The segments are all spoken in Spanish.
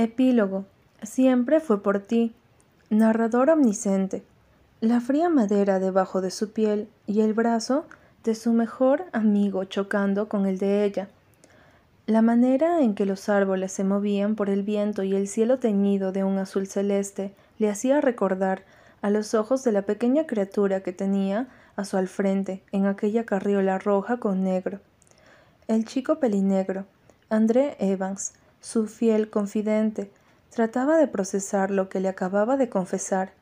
Epílogo. Siempre fue por ti. Narrador omnisciente. La fría madera debajo de su piel y el brazo de su mejor amigo chocando con el de ella. La manera en que los árboles se movían por el viento y el cielo teñido de un azul celeste le hacía recordar a los ojos de la pequeña criatura que tenía a su al frente en aquella carriola roja con negro. El chico pelinegro, André Evans, su fiel confidente, trataba de procesar lo que le acababa de confesar,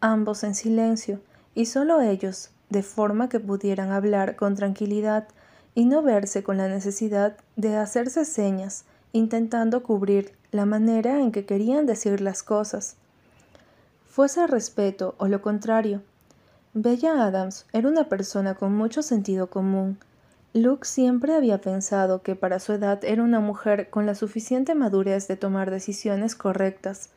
ambos en silencio, y solo ellos, de forma que pudieran hablar con tranquilidad y no verse con la necesidad de hacerse señas, intentando cubrir la manera en que querían decir las cosas. Fuese respeto o lo contrario. Bella Adams era una persona con mucho sentido común, Luke siempre había pensado que para su edad era una mujer con la suficiente madurez de tomar decisiones correctas,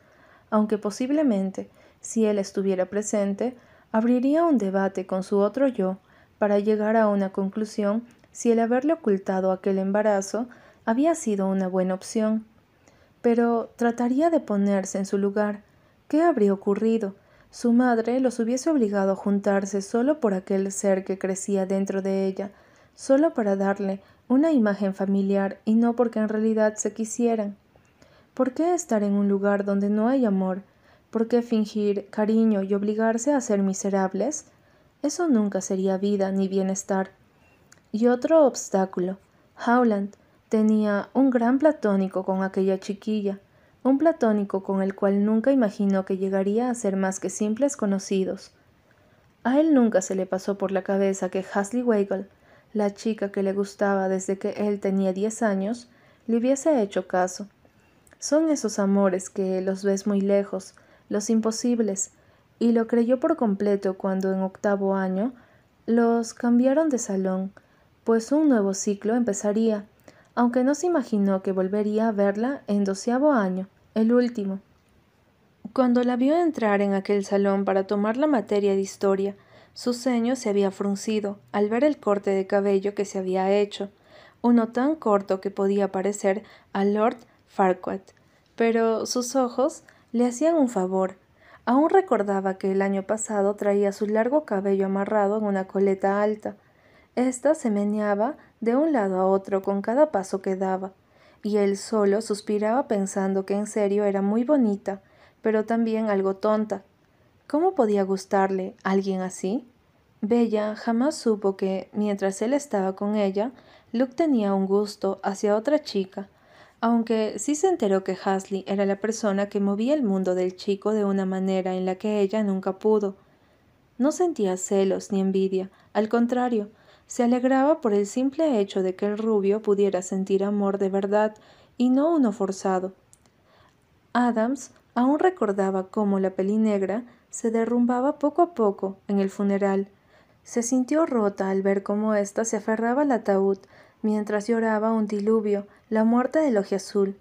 aunque posiblemente, si él estuviera presente, abriría un debate con su otro yo para llegar a una conclusión si el haberle ocultado aquel embarazo había sido una buena opción. Pero trataría de ponerse en su lugar. ¿Qué habría ocurrido? Su madre los hubiese obligado a juntarse solo por aquel ser que crecía dentro de ella, solo para darle una imagen familiar y no porque en realidad se quisieran. ¿Por qué estar en un lugar donde no hay amor? ¿Por qué fingir cariño y obligarse a ser miserables? Eso nunca sería vida ni bienestar. Y otro obstáculo. Howland tenía un gran platónico con aquella chiquilla, un platónico con el cual nunca imaginó que llegaría a ser más que simples conocidos. A él nunca se le pasó por la cabeza que Hasley Weigel la chica que le gustaba desde que él tenía diez años, le hubiese hecho caso. Son esos amores que los ves muy lejos, los imposibles, y lo creyó por completo cuando en octavo año los cambiaron de salón, pues un nuevo ciclo empezaría, aunque no se imaginó que volvería a verla en doceavo año, el último. Cuando la vio entrar en aquel salón para tomar la materia de historia, su ceño se había fruncido al ver el corte de cabello que se había hecho, uno tan corto que podía parecer a Lord Farquhar, pero sus ojos le hacían un favor. Aún recordaba que el año pasado traía su largo cabello amarrado en una coleta alta. Esta se meneaba de un lado a otro con cada paso que daba, y él solo suspiraba pensando que en serio era muy bonita, pero también algo tonta, ¿Cómo podía gustarle alguien así? Bella jamás supo que, mientras él estaba con ella, Luke tenía un gusto hacia otra chica, aunque sí se enteró que Hasley era la persona que movía el mundo del chico de una manera en la que ella nunca pudo. No sentía celos ni envidia, al contrario, se alegraba por el simple hecho de que el rubio pudiera sentir amor de verdad y no uno forzado. Adams aún recordaba cómo la pelinegra se derrumbaba poco a poco en el funeral. Se sintió rota al ver cómo ésta se aferraba al ataúd mientras lloraba un diluvio, la muerte del azul.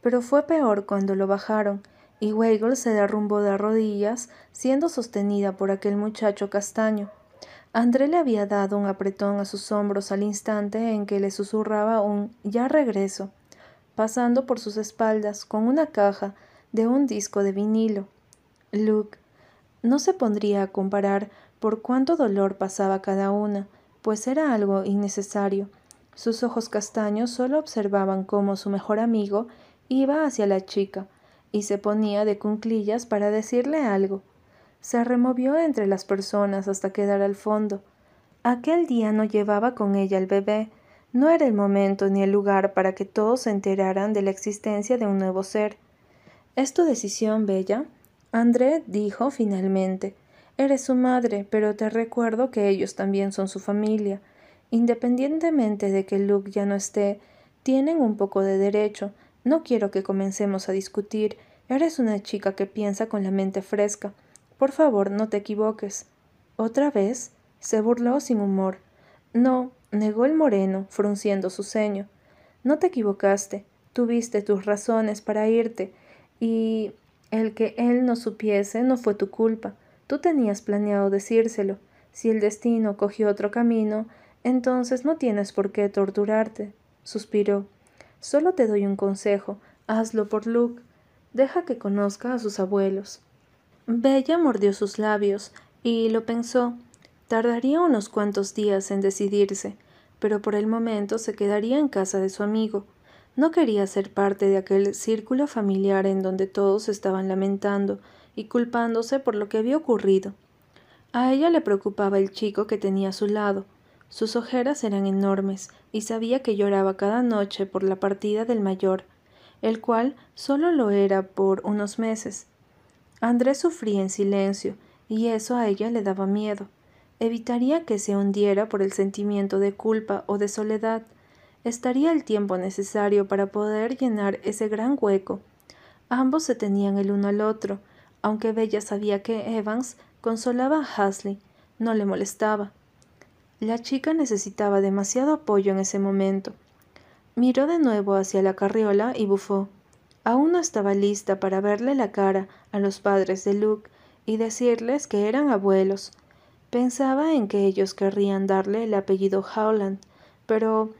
Pero fue peor cuando lo bajaron, y Weigel se derrumbó de rodillas, siendo sostenida por aquel muchacho castaño. André le había dado un apretón a sus hombros al instante en que le susurraba un ya regreso, pasando por sus espaldas con una caja de un disco de vinilo. Luke, no se pondría a comparar por cuánto dolor pasaba cada una, pues era algo innecesario. Sus ojos castaños solo observaban cómo su mejor amigo iba hacia la chica, y se ponía de cunclillas para decirle algo. Se removió entre las personas hasta quedar al fondo. Aquel día no llevaba con ella el bebé, no era el momento ni el lugar para que todos se enteraran de la existencia de un nuevo ser. ¿Es tu decisión, Bella? André dijo finalmente Eres su madre, pero te recuerdo que ellos también son su familia. Independientemente de que Luke ya no esté, tienen un poco de derecho. No quiero que comencemos a discutir. Eres una chica que piensa con la mente fresca. Por favor, no te equivoques. ¿Otra vez? se burló sin humor. No, negó el moreno, frunciendo su ceño. No te equivocaste. Tuviste tus razones para irte. Y el que él no supiese no fue tu culpa. Tú tenías planeado decírselo. Si el destino cogió otro camino, entonces no tienes por qué torturarte. Suspiró. Solo te doy un consejo. Hazlo por Luke. Deja que conozca a sus abuelos. Bella mordió sus labios y lo pensó. Tardaría unos cuantos días en decidirse, pero por el momento se quedaría en casa de su amigo. No quería ser parte de aquel círculo familiar en donde todos estaban lamentando y culpándose por lo que había ocurrido. A ella le preocupaba el chico que tenía a su lado. Sus ojeras eran enormes y sabía que lloraba cada noche por la partida del mayor, el cual solo lo era por unos meses. Andrés sufría en silencio y eso a ella le daba miedo. Evitaría que se hundiera por el sentimiento de culpa o de soledad. Estaría el tiempo necesario para poder llenar ese gran hueco. Ambos se tenían el uno al otro, aunque Bella sabía que Evans consolaba a Hasley, no le molestaba. La chica necesitaba demasiado apoyo en ese momento. Miró de nuevo hacia la carriola y bufó. Aún no estaba lista para verle la cara a los padres de Luke y decirles que eran abuelos. Pensaba en que ellos querrían darle el apellido Howland, pero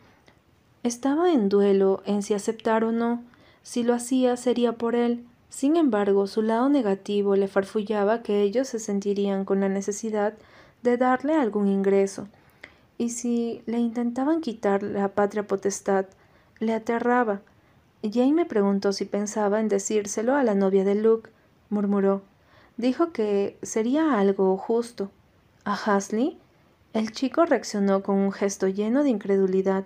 estaba en duelo en si aceptar o no. Si lo hacía sería por él. Sin embargo, su lado negativo le farfullaba que ellos se sentirían con la necesidad de darle algún ingreso. Y si le intentaban quitar la patria potestad, le aterraba. Jane me preguntó si pensaba en decírselo a la novia de Luke, murmuró. Dijo que sería algo justo. ¿A Hasley? El chico reaccionó con un gesto lleno de incredulidad.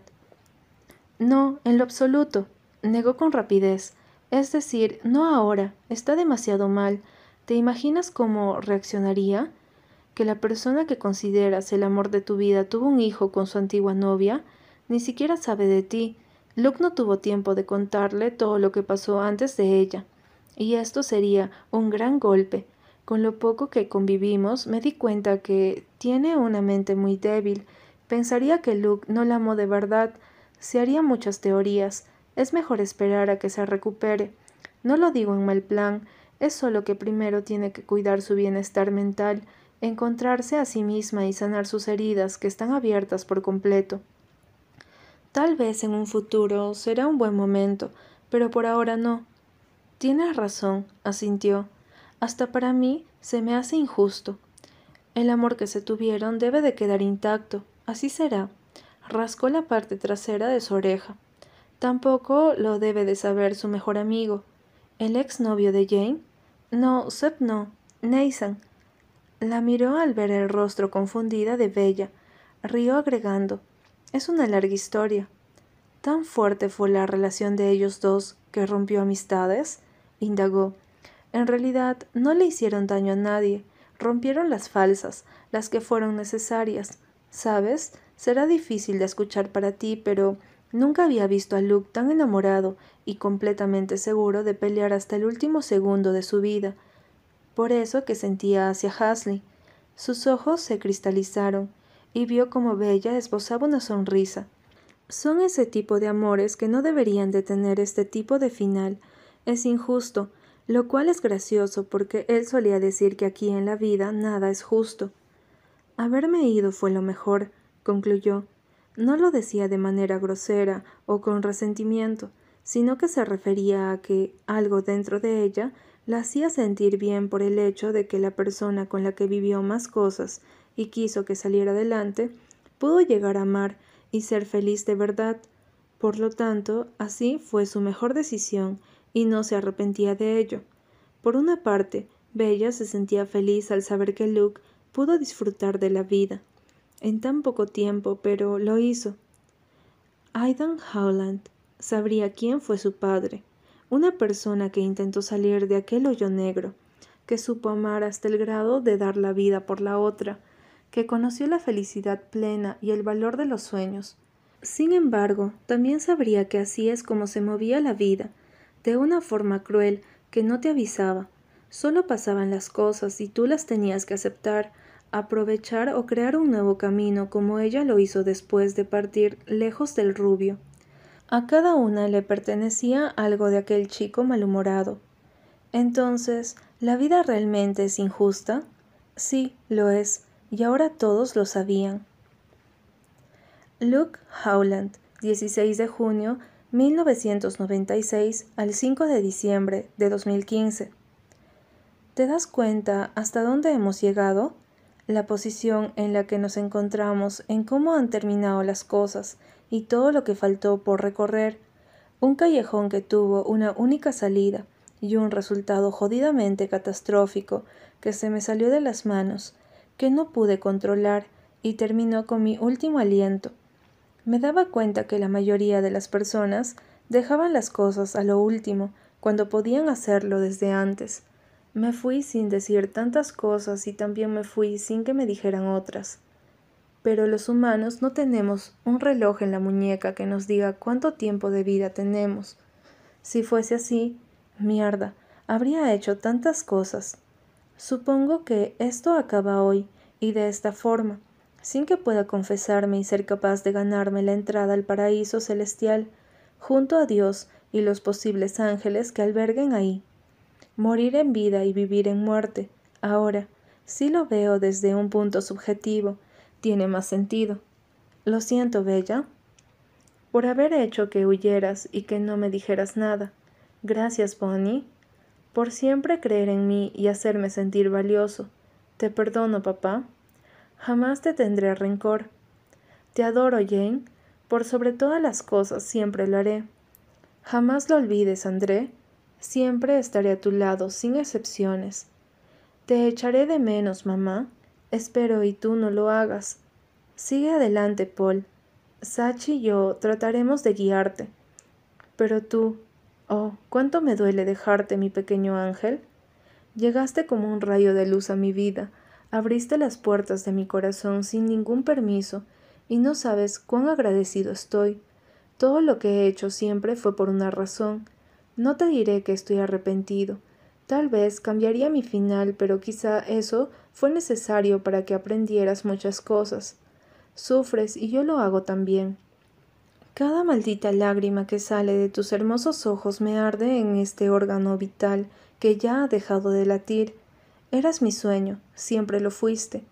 No, en lo absoluto, negó con rapidez. Es decir, no ahora, está demasiado mal. ¿Te imaginas cómo reaccionaría? ¿Que la persona que consideras el amor de tu vida tuvo un hijo con su antigua novia? Ni siquiera sabe de ti. Luke no tuvo tiempo de contarle todo lo que pasó antes de ella. Y esto sería un gran golpe. Con lo poco que convivimos, me di cuenta que tiene una mente muy débil. Pensaría que Luke no la amó de verdad. Se haría muchas teorías. Es mejor esperar a que se recupere. No lo digo en mal plan, es solo que primero tiene que cuidar su bienestar mental, encontrarse a sí misma y sanar sus heridas que están abiertas por completo. Tal vez en un futuro será un buen momento, pero por ahora no. Tienes razón, asintió. Hasta para mí se me hace injusto. El amor que se tuvieron debe de quedar intacto, así será. Rascó la parte trasera de su oreja. Tampoco lo debe de saber su mejor amigo. ¿El ex novio de Jane? No, Seth no. Nathan. La miró al ver el rostro confundida de Bella. Rió agregando. Es una larga historia. ¿Tan fuerte fue la relación de ellos dos que rompió amistades? indagó. En realidad no le hicieron daño a nadie, rompieron las falsas, las que fueron necesarias. Sabes, será difícil de escuchar para ti, pero nunca había visto a Luke tan enamorado y completamente seguro de pelear hasta el último segundo de su vida. Por eso que sentía hacia Hasley. Sus ojos se cristalizaron y vio como Bella esbozaba una sonrisa. Son ese tipo de amores que no deberían de tener este tipo de final. Es injusto, lo cual es gracioso porque él solía decir que aquí en la vida nada es justo. Haberme ido fue lo mejor, concluyó. No lo decía de manera grosera o con resentimiento, sino que se refería a que algo dentro de ella la hacía sentir bien por el hecho de que la persona con la que vivió más cosas y quiso que saliera adelante pudo llegar a amar y ser feliz de verdad. Por lo tanto, así fue su mejor decisión y no se arrepentía de ello. Por una parte, Bella se sentía feliz al saber que Luke pudo disfrutar de la vida en tan poco tiempo, pero lo hizo. Aidan Howland sabría quién fue su padre, una persona que intentó salir de aquel hoyo negro, que supo amar hasta el grado de dar la vida por la otra, que conoció la felicidad plena y el valor de los sueños. Sin embargo, también sabría que así es como se movía la vida, de una forma cruel que no te avisaba. Solo pasaban las cosas y tú las tenías que aceptar, aprovechar o crear un nuevo camino como ella lo hizo después de partir lejos del rubio. A cada una le pertenecía algo de aquel chico malhumorado. Entonces, ¿la vida realmente es injusta? Sí, lo es, y ahora todos lo sabían. Luke Howland, 16 de junio 1996 al 5 de diciembre de 2015. ¿Te das cuenta hasta dónde hemos llegado? La posición en la que nos encontramos, en cómo han terminado las cosas y todo lo que faltó por recorrer. Un callejón que tuvo una única salida y un resultado jodidamente catastrófico que se me salió de las manos, que no pude controlar y terminó con mi último aliento. Me daba cuenta que la mayoría de las personas dejaban las cosas a lo último cuando podían hacerlo desde antes. Me fui sin decir tantas cosas y también me fui sin que me dijeran otras. Pero los humanos no tenemos un reloj en la muñeca que nos diga cuánto tiempo de vida tenemos. Si fuese así, mierda, habría hecho tantas cosas. Supongo que esto acaba hoy y de esta forma, sin que pueda confesarme y ser capaz de ganarme la entrada al paraíso celestial, junto a Dios y los posibles ángeles que alberguen ahí. Morir en vida y vivir en muerte, ahora, si lo veo desde un punto subjetivo, tiene más sentido. Lo siento, Bella, por haber hecho que huyeras y que no me dijeras nada. Gracias, Bonnie por siempre creer en mí y hacerme sentir valioso. Te perdono, papá. Jamás te tendré rencor. Te adoro, Jane. Por sobre todas las cosas siempre lo haré. Jamás lo olvides, André. Siempre estaré a tu lado, sin excepciones. Te echaré de menos, mamá. Espero y tú no lo hagas. Sigue adelante, Paul. Sachi y yo trataremos de guiarte. Pero tú, Oh, cuánto me duele dejarte, mi pequeño ángel. Llegaste como un rayo de luz a mi vida, abriste las puertas de mi corazón sin ningún permiso, y no sabes cuán agradecido estoy. Todo lo que he hecho siempre fue por una razón. No te diré que estoy arrepentido. Tal vez cambiaría mi final, pero quizá eso fue necesario para que aprendieras muchas cosas. Sufres y yo lo hago también. Cada maldita lágrima que sale de tus hermosos ojos me arde en este órgano vital que ya ha dejado de latir. Eras mi sueño, siempre lo fuiste.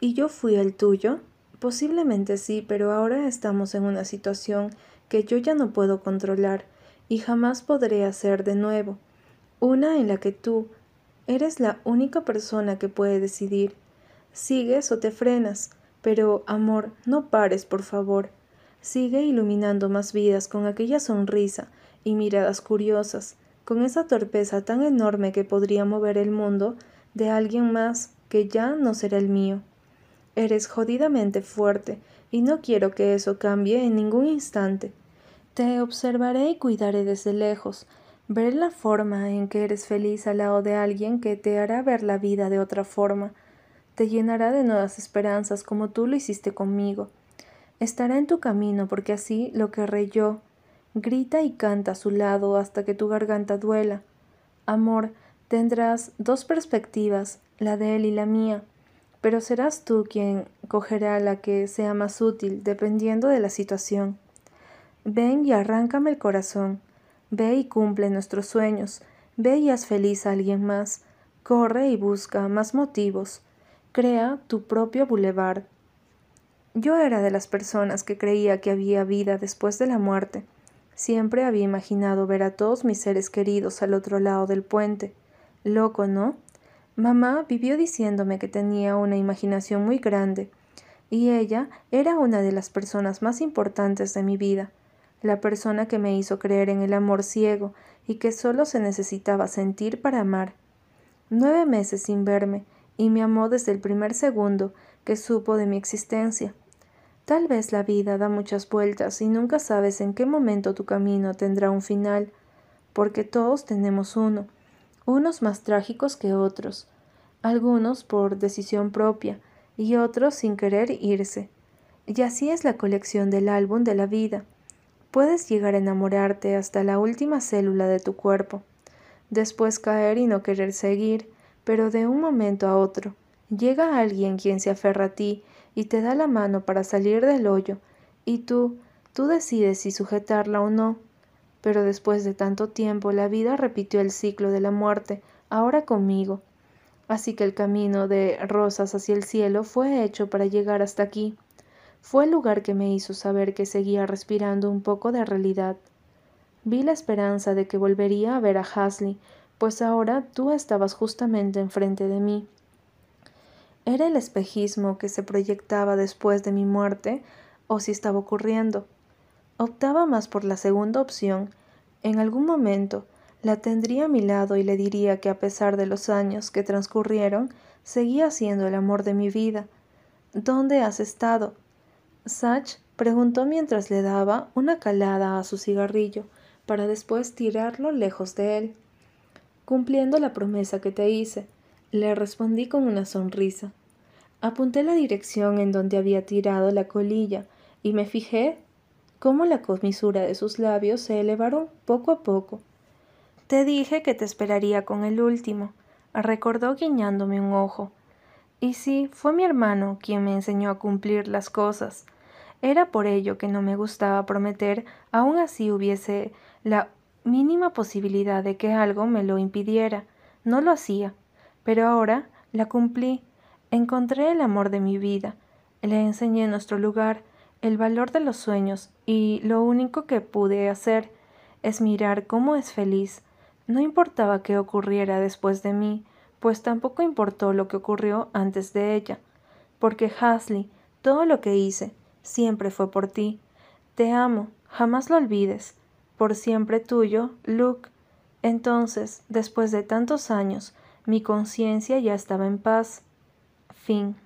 ¿Y yo fui el tuyo? Posiblemente sí, pero ahora estamos en una situación que yo ya no puedo controlar y jamás podré hacer de nuevo. Una en la que tú eres la única persona que puede decidir. Sigues o te frenas, pero, amor, no pares, por favor. Sigue iluminando más vidas con aquella sonrisa y miradas curiosas, con esa torpeza tan enorme que podría mover el mundo de alguien más que ya no será el mío. Eres jodidamente fuerte y no quiero que eso cambie en ningún instante. Te observaré y cuidaré desde lejos, ver la forma en que eres feliz al lado de alguien que te hará ver la vida de otra forma, te llenará de nuevas esperanzas como tú lo hiciste conmigo estará en tu camino porque así lo querré yo. Grita y canta a su lado hasta que tu garganta duela. Amor, tendrás dos perspectivas, la de él y la mía, pero serás tú quien cogerá la que sea más útil dependiendo de la situación. Ven y arráncame el corazón. Ve y cumple nuestros sueños. Ve y haz feliz a alguien más. Corre y busca más motivos. Crea tu propio boulevard. Yo era de las personas que creía que había vida después de la muerte. Siempre había imaginado ver a todos mis seres queridos al otro lado del puente. Loco, ¿no? Mamá vivió diciéndome que tenía una imaginación muy grande, y ella era una de las personas más importantes de mi vida, la persona que me hizo creer en el amor ciego y que solo se necesitaba sentir para amar. Nueve meses sin verme, y me amó desde el primer segundo que supo de mi existencia. Tal vez la vida da muchas vueltas y nunca sabes en qué momento tu camino tendrá un final, porque todos tenemos uno, unos más trágicos que otros, algunos por decisión propia y otros sin querer irse. Y así es la colección del álbum de la vida. Puedes llegar a enamorarte hasta la última célula de tu cuerpo, después caer y no querer seguir, pero de un momento a otro llega alguien quien se aferra a ti y te da la mano para salir del hoyo, y tú, tú decides si sujetarla o no. Pero después de tanto tiempo la vida repitió el ciclo de la muerte, ahora conmigo. Así que el camino de rosas hacia el cielo fue hecho para llegar hasta aquí. Fue el lugar que me hizo saber que seguía respirando un poco de realidad. Vi la esperanza de que volvería a ver a Hasley, pues ahora tú estabas justamente enfrente de mí. ¿Era el espejismo que se proyectaba después de mi muerte o si estaba ocurriendo? Optaba más por la segunda opción. En algún momento la tendría a mi lado y le diría que a pesar de los años que transcurrieron, seguía siendo el amor de mi vida. ¿Dónde has estado? Sach preguntó mientras le daba una calada a su cigarrillo, para después tirarlo lejos de él. Cumpliendo la promesa que te hice, le respondí con una sonrisa. Apunté la dirección en donde había tirado la colilla y me fijé cómo la comisura de sus labios se elevaron poco a poco. Te dije que te esperaría con el último, recordó guiñándome un ojo. Y sí, fue mi hermano quien me enseñó a cumplir las cosas. Era por ello que no me gustaba prometer, aun así hubiese la mínima posibilidad de que algo me lo impidiera. No lo hacía, pero ahora la cumplí. Encontré el amor de mi vida. Le enseñé nuestro lugar, el valor de los sueños, y lo único que pude hacer es mirar cómo es feliz. No importaba qué ocurriera después de mí, pues tampoco importó lo que ocurrió antes de ella. Porque Hasley, todo lo que hice, siempre fue por ti. Te amo, jamás lo olvides. Por siempre tuyo, Luke. Entonces, después de tantos años, mi conciencia ya estaba en paz. Fin.